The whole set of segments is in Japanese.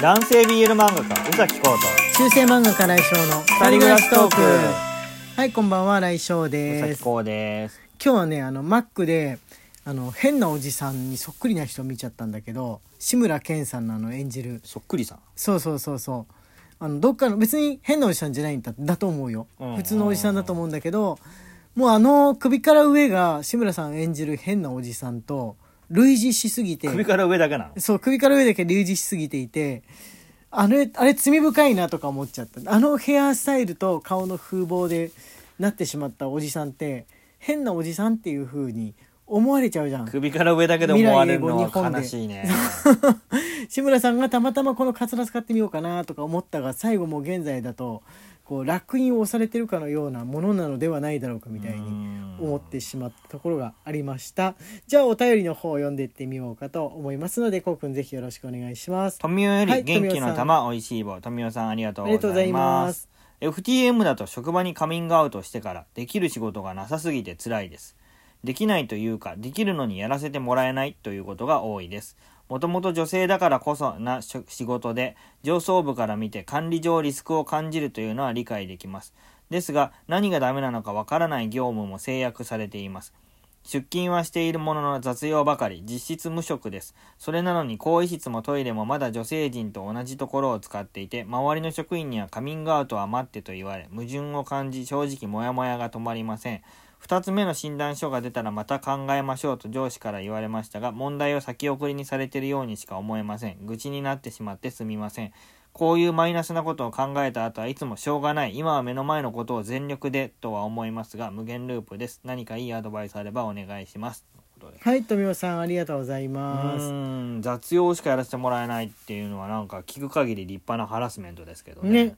男性 BL 漫画家宇崎浩中世漫画家来翔の二人暮らしトーク。はいこんばんは来翔と宇ですです。今日はねあのマックであの変なおじさんにそっくりな人見ちゃったんだけど志村けんさんのあの演じる。そっくりさん。そうそうそうそう。あのどっかの別に変なおじさんじゃないんだだと思うよ、うん。普通のおじさんだと思うんだけどもうあの首から上が志村さん演じる変なおじさんと類似しすぎて。首から上だけなの？そう首から上だけ類似しすぎていてあれあれ罪深いなとか思っちゃった。あのヘアスタイルと顔の風貌でなってしまったおじさんって変なおじさんっていう風に思われちゃうじゃん。首から上だけで思われるのは悲しいね。志村さんがたまたまこのカツラ使ってみようかなとか思ったが最後もう現在だとこう烙印を押されてるかのようなものなのではないだろうかみたいに思ってしまったところがありました。じゃあお便りの方を読んでいってみようかと思いますのでこうくんぜひよろしくお願いします。富代よはいり元気の玉おいしい棒。富代さんありがとうございます。FTM だと職場にカミングアウトしてからできる仕事がなさすぎて辛いです。できないというかできるのにやらせてもらえないということが多いですもともと女性だからこそな仕事で上層部から見て管理上リスクを感じるというのは理解できます。ですが何がダメなのかわからない業務も制約されています。出勤はしているものの雑用ばかり実質無職です。それなのに更衣室もトイレもまだ女性陣と同じところを使っていて周りの職員にはカミングアウトは待ってと言われ矛盾を感じ正直モヤモヤが止まりません。2つ目の診断書が出たらまた考えましょうと上司から言われましたが問題を先送りにされているようにしか思えません。愚痴になってしまってすみません。こういうマイナスなことを考えた後はいつもしょうがない。今は目の前のことを全力でとは思いますが無限ループです。何かいいアドバイスあればお願いします。はい富代さんありがとうございます。ん雑用しかやらせてもらえないっていうのはなんか聞く限り立派なハラスメントですけどね。ね。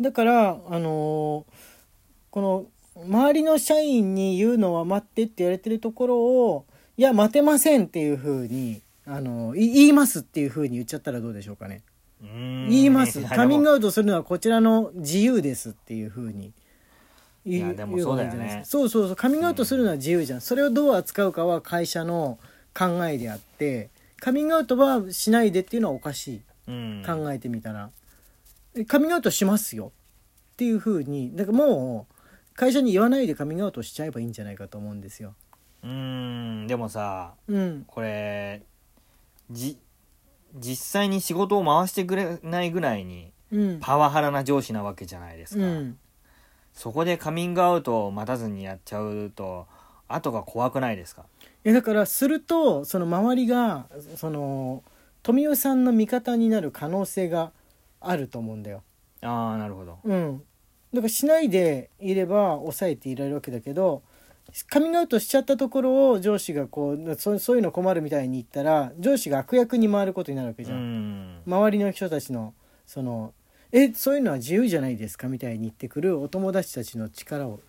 だからあのーこの周りの社員に言うのは待ってって言われてるところをいや待てませんっていうふうにあのい言いますっていうふうに言っちゃったらどうでしょうかね。言います。カミングアアウトするのはこちらの自由ですっていうふうに。言いやでもそうだよね。言えばいいんじゃないですか。そうそうそう。カミングアウトするのは自由じゃん、それをどう扱うかは会社の考えであってカミングアウトはしないでっていうのはおかしい。うん。考えてみたら、えカミングアウトしますよ。っていうふうに。だからもう会社に言わないでカミングアウトしちゃえばいいんじゃないかと思うんですよ。うーんでもさうん、これじ実際に仕事を回してくれないぐらいにうん、パワハラな上司なわけじゃないですか、うん、そこでカミングアウトを待たずにやっちゃうと後が怖くないですか？いやだからするとその周りがその富代さんの味方になる可能性があると思うんだよ。ああなるほど。うん、だからしないでいれば抑えていられるわけだけどカミングアウトしちゃったところを上司がこうそそういうの困るみたいに言ったら上司が悪役に回ることになるわけじうゃん。ん周りの人たちのその「えそういうのは自由じゃないですか」みたいに言ってくるお友達たちの力を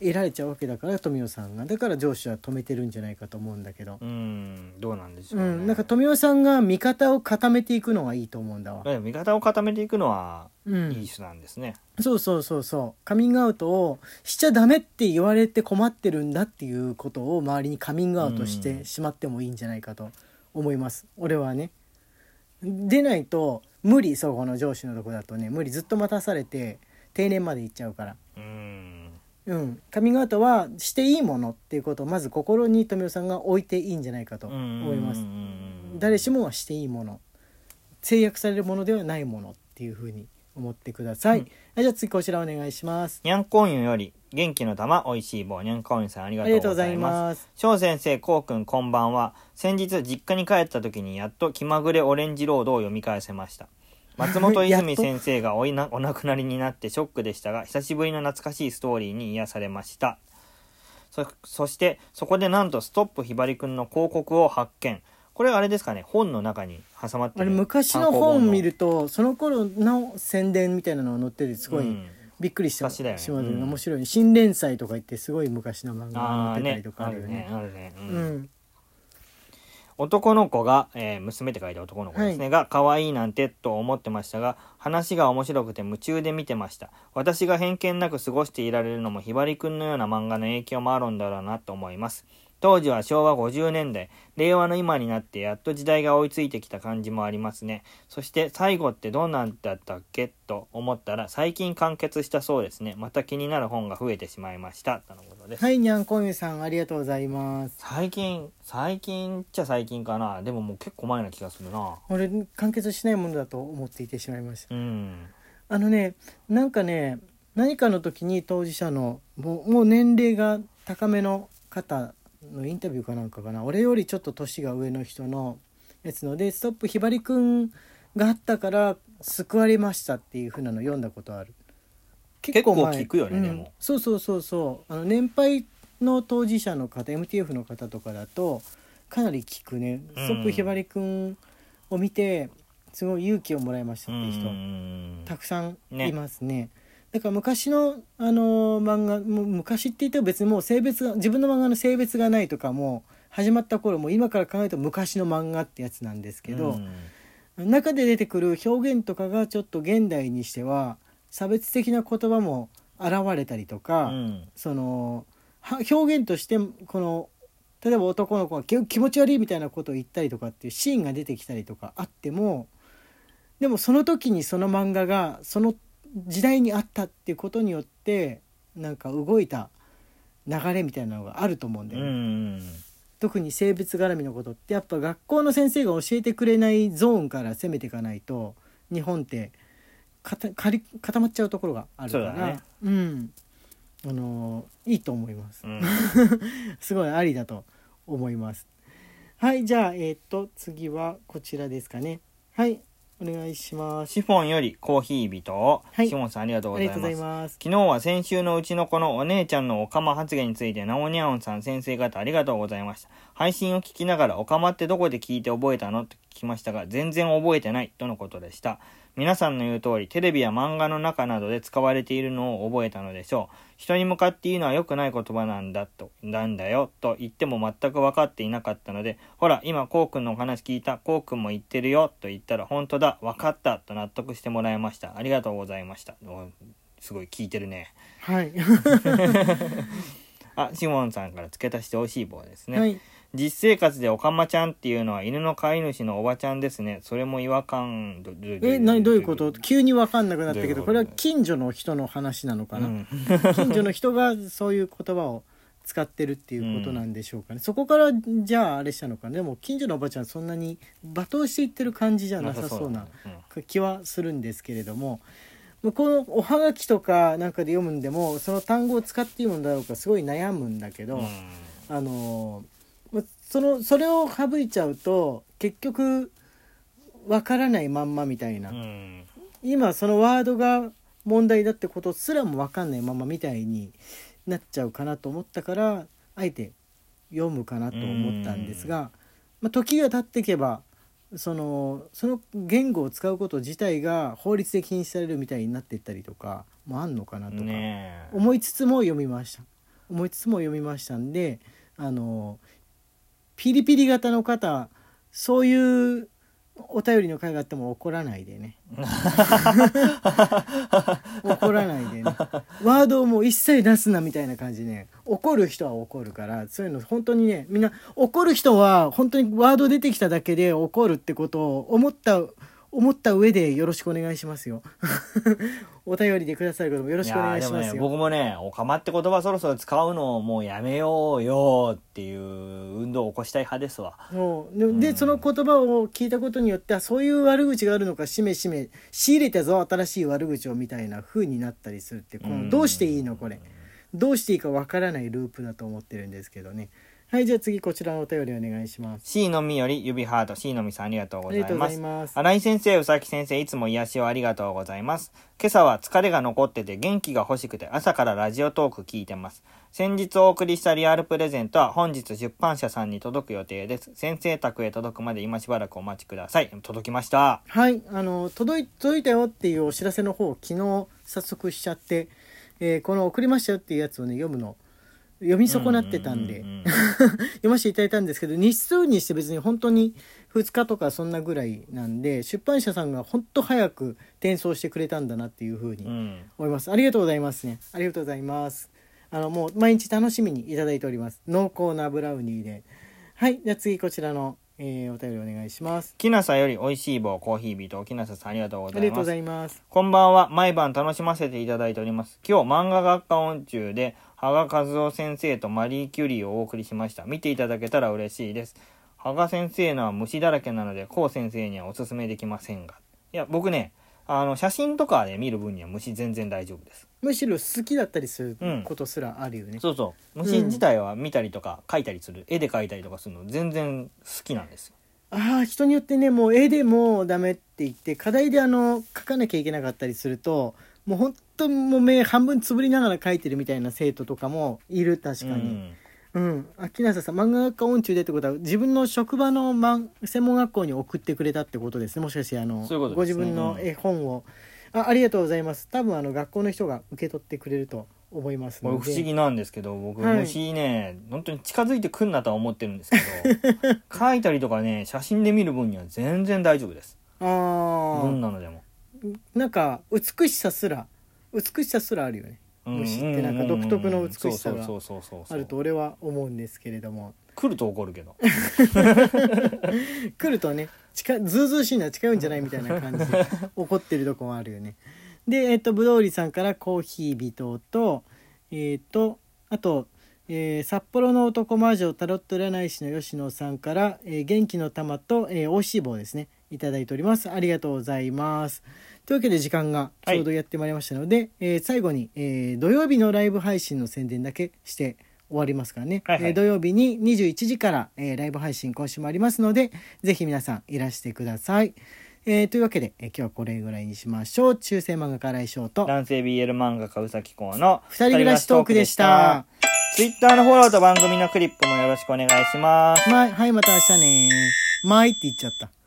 得られちゃうわけだから富代さんが。だから上司は止めてるんじゃないかと思うんだけど、うん。どうなんでしょうう、ねん、なんか富代さんが味方を固めていくのがいいと思うんだわ。え味方を固めていくのはうん。いい手段ですね、そうそうそうそう。カミングアウトをしちゃダメって言われて困ってるんだっていうことを周りにカミングアウトしてしまってもいいんじゃないかと思います。俺はね。でないと無理そこの上司のとこだとね。無理ずっと待たされて定年まで行っちゃうから。うんうん。カミングアウトはしていいものっていうことをまず心に富代さんが置いていいんじゃないかと思います。誰しもはしていいもの。制約されるものではないものっていうふうに思ってください、うん。はいじゃあ次こちらお願いします。にゃんこんゆより元気の玉おいしい棒にゃんこんゆさんありがとうございます。翔先生こうくんこんばんは。先日実家に帰った時にやっと気まぐれオレンジロードを読み返せました松本泉先生がおいなお亡くなりになってショックでしたが久しぶりの懐かしいストーリーに癒されました。そそしてそこでなんとストップひばりくんの広告を発見。これあれですかね本の中に挟まってるあれ昔の本見るとその頃の宣伝みたいなのが載っててすごいうん。びっくりした、しますうん。面白い新連載とか言ってすごい昔の漫画が載ってたりとかあるね。あるよねあるね、ううんん男の子が、えー娘って書いて男の子ですね、が可愛いなんてと思ってましたが話が面白くて夢中で見てました。私が偏見なく過ごしていられるのもひばりくんのような漫画の影響もあるんだろうなと思います当時は昭和50年代、令和の今になってやっと時代が追いついてきた感じもありますね。そして最後ってどうなんだったっけと思ったら最近完結したそうですね。また気になる本が増えてしまいました。とのことです。はいにゃんこゆさんありがとうございます最近、最近っちゃ最近かな。でももう結構前な気がするな。俺完結しないものだと思っていてしまいましたうん。あのねなんかね何かの時に当事者のもう年齢が高めの方のインタビューかなんかかな。俺よりちょっと年が上の人のやつの。で「ストップひばりくんがあったから救われました」っていう風なの読んだことある。結構聞くよねうん。でも。そうそうそうそう。あの年配の当事者の方 MTF の方とかだとかなり聞くね「ストップひばりくん」を見てすごい勇気をもらいましたっていう人、うん。たくさんねいますねだから昔の、あのー漫画もう昔って言っても別にもう性別が自分の漫画の性別がないとかも始まった頃も今から考えると昔の漫画ってやつなんですけど、中で出てくる表現とかがちょっと現代にしては差別的な言葉も現れたりとうか、ん。そのは表現としてこの例えば男の子が気気持ち悪いみたいなことを言ったりとかっていうシーンが出てきたりとかあってもでもその時にその漫画がその時代にあったっていうことによってなんか動いた流れみたいなのがあると思うんだうよね。ん。特に生物絡みのことってやっぱ学校の先生が教えてくれないゾーンから攻めていかないと日本って固まっちゃうところがあるからね。うん。あのいいと思います、うん。すごいありだと思います。はいじゃあえっ、と次はこちらですかね。はいお願いしますシフォンよりコーヒー人を、はいシフォンさんありがとうございありがとうございます。ます昨日は先週のうちの子のお姉ちゃんのオカマ発言について、ナオニャオンさん先生方ありがとうございました。配信を聞きながら、オカマってどこで聞いて覚えたの？と聞きましたが、全然覚えてないとのことでした。皆さんの言う通り、テレビや漫画の中などで使われているのを覚えたのでしょう。人に向かって言うのは良くない言葉なんだと、なんだよ、と言っても全く分かっていなかったので、ほら、今、こうくんのお話聞いた、こうくんも言ってるよ、と言ったら、本当だ、分かった、と納得してもらいました。ありがとうございました。おすごい聞いてるね。はい、あ、シモンさんから付け足して美味しい棒ですね。はい実生活でオカマちゃんっていうのは犬の飼い主のおばちゃんですね。それも違和感。どえ何どういうこと？急に分かんなくなったけどこれは近所の人の話なのかな、うん。近所の人がそういう言葉を使ってるっていうことなんでしょうかね、そこからじゃああれしたのかなでも近所のおばちゃんそんなに罵倒していってる感じじゃなさそうなうん。気はするんですけれども。向こうのおはがきとかなんかで読むんでもその単語を使っていいもんだろうかすごい悩むんだけど、うん。あのまそのそれを省いちゃうと結局わからないまんまみたいな、うん。今そのワードが問題だってことすらも分かんないままみたいになっちゃうかなと思ったからあえて読むかなと思ったんですが、まあ、時が経っていけばそのその言語を使うこと自体が法律で禁止されるみたいになっていったりとかもあんのかなとか思いつつも読みました。思いつつも読みましたんであのピリピリ型の方そういうお便りの会があっても怒らないでね。怒らないでね。ワードをもう一切出すなみたいな感じでね。怒る人は怒るからそういうの本当にねみんな怒る人は本当にワード出てきただけで怒るってことを思った思った上でよろしくお願いしますよ。お便りでくださることもよろしくお願いしますよ。やでもね僕もねオカマって言葉そろそろ使うのをもうやめようよっていう運動を起こしたい派ですわ。ででその言葉を聞いたことによってあそういう悪口があるのかしめしめ仕入れたぞ新しい悪口をみたいな風になったりするってこうん。のどうしていいのこれ。どうしていいかわからないループだと思ってるんですけどねはいじゃあ次こちらのお便りお願いします C のみより指ハート C のみさんありがとうありがとうごございますざいます新井先生、宇崎先生、いつも癒しをありがとうございます。今朝は疲れが残ってて元気が欲しくて朝からラジオトーク聞いてます。先日お送りしたリアルプレゼントは本日出版社さんに届く予定です。先生宅へ届くまで今しばらくお待ちください。届きました。はいあの届い届いたよっていうお知らせの方を昨日早速しちゃって、えーこの送りましたよっていうやつをね読むの読み損なってたんで、読ませていただいたんですけど日数にして別に本当に2日とかそんなぐらいなんで出版社さんが本当早く転送してくれたんだなっていうふうにうん。思います、ありがとうございますね。ありがとうございます。あのもう毎日楽しみにいただいております。濃厚なブラウニーで。はい。じゃあ次こちらの、えーお便りお願いします。きなさより美味しい棒コーヒービートきなささんありがとうございます。ありがとうございます。こんばんは。毎晩楽しませていただいております。今日漫画学科音中で羽賀和夫先生とマリー・キュリーをお送りしました。見ていただけたら嬉しいです。羽賀先生のは虫だらけなのでこう先生にはおすすめできませんが。いや僕ねあの写真とかで見る分には虫全然大丈夫です。むしろ好きだったりするうんことすらあるよね、そうそう。虫自体は見たりとか描いたりする絵で描いたりとかするの全然好きなんですよ。ああ人によってねもう絵でもうダメって言って課題であの描かなきゃいけなかったりするともう本当もう目半分つぶりながら描いてるみたいな生徒とかもいる確かに。うんうん。秋名さん漫画学科音中でってことは自分の職場の漫専門学校に送ってくれたってことですね。もしかしてあのそういうことご自分の絵本を、あありがとうございます。多分あの学校の人が受け取ってくれると思いますので。不思議なんですけど僕、はい。虫ね本当に近づいてくんなとは思ってるんですけど 描いたりとかね写真で見る分には全然大丈夫です。あどんあなのでも。なんか美しさすら美しさすらあるよね虫ってなんか独特の美しさがあると俺は思うんですけれども。来ると怒るけど。来るとね近ずうずうしいのは近いんじゃないみたいな感じで 怒ってるとこもあるよね。でえっ、とぶどうりさんからコーヒー微糖とえっ、とあと、えー札幌の男魔女タロット占い師の吉野さんから、えー元気の玉と、えー、美味しい棒ですね。いただいております。ありがとうございますというわけで時間がちょうどやってまいりましたので、えー最後に、えー土曜日のライブ配信の宣伝だけして終わりますからね、はいはい。えー土曜日に21時から、えーライブ配信今週もありますのでぜひ皆さんいらしてください、えーというわけで、えー今日はこれぐらいにしましょう。中世漫画家来翔と男性 BL 漫画家うさきこうの二人暮らしトークでした。ツイッターのフォローと番組のクリップもよろしくお願いします。まはいまた明日ねまいって言っちゃった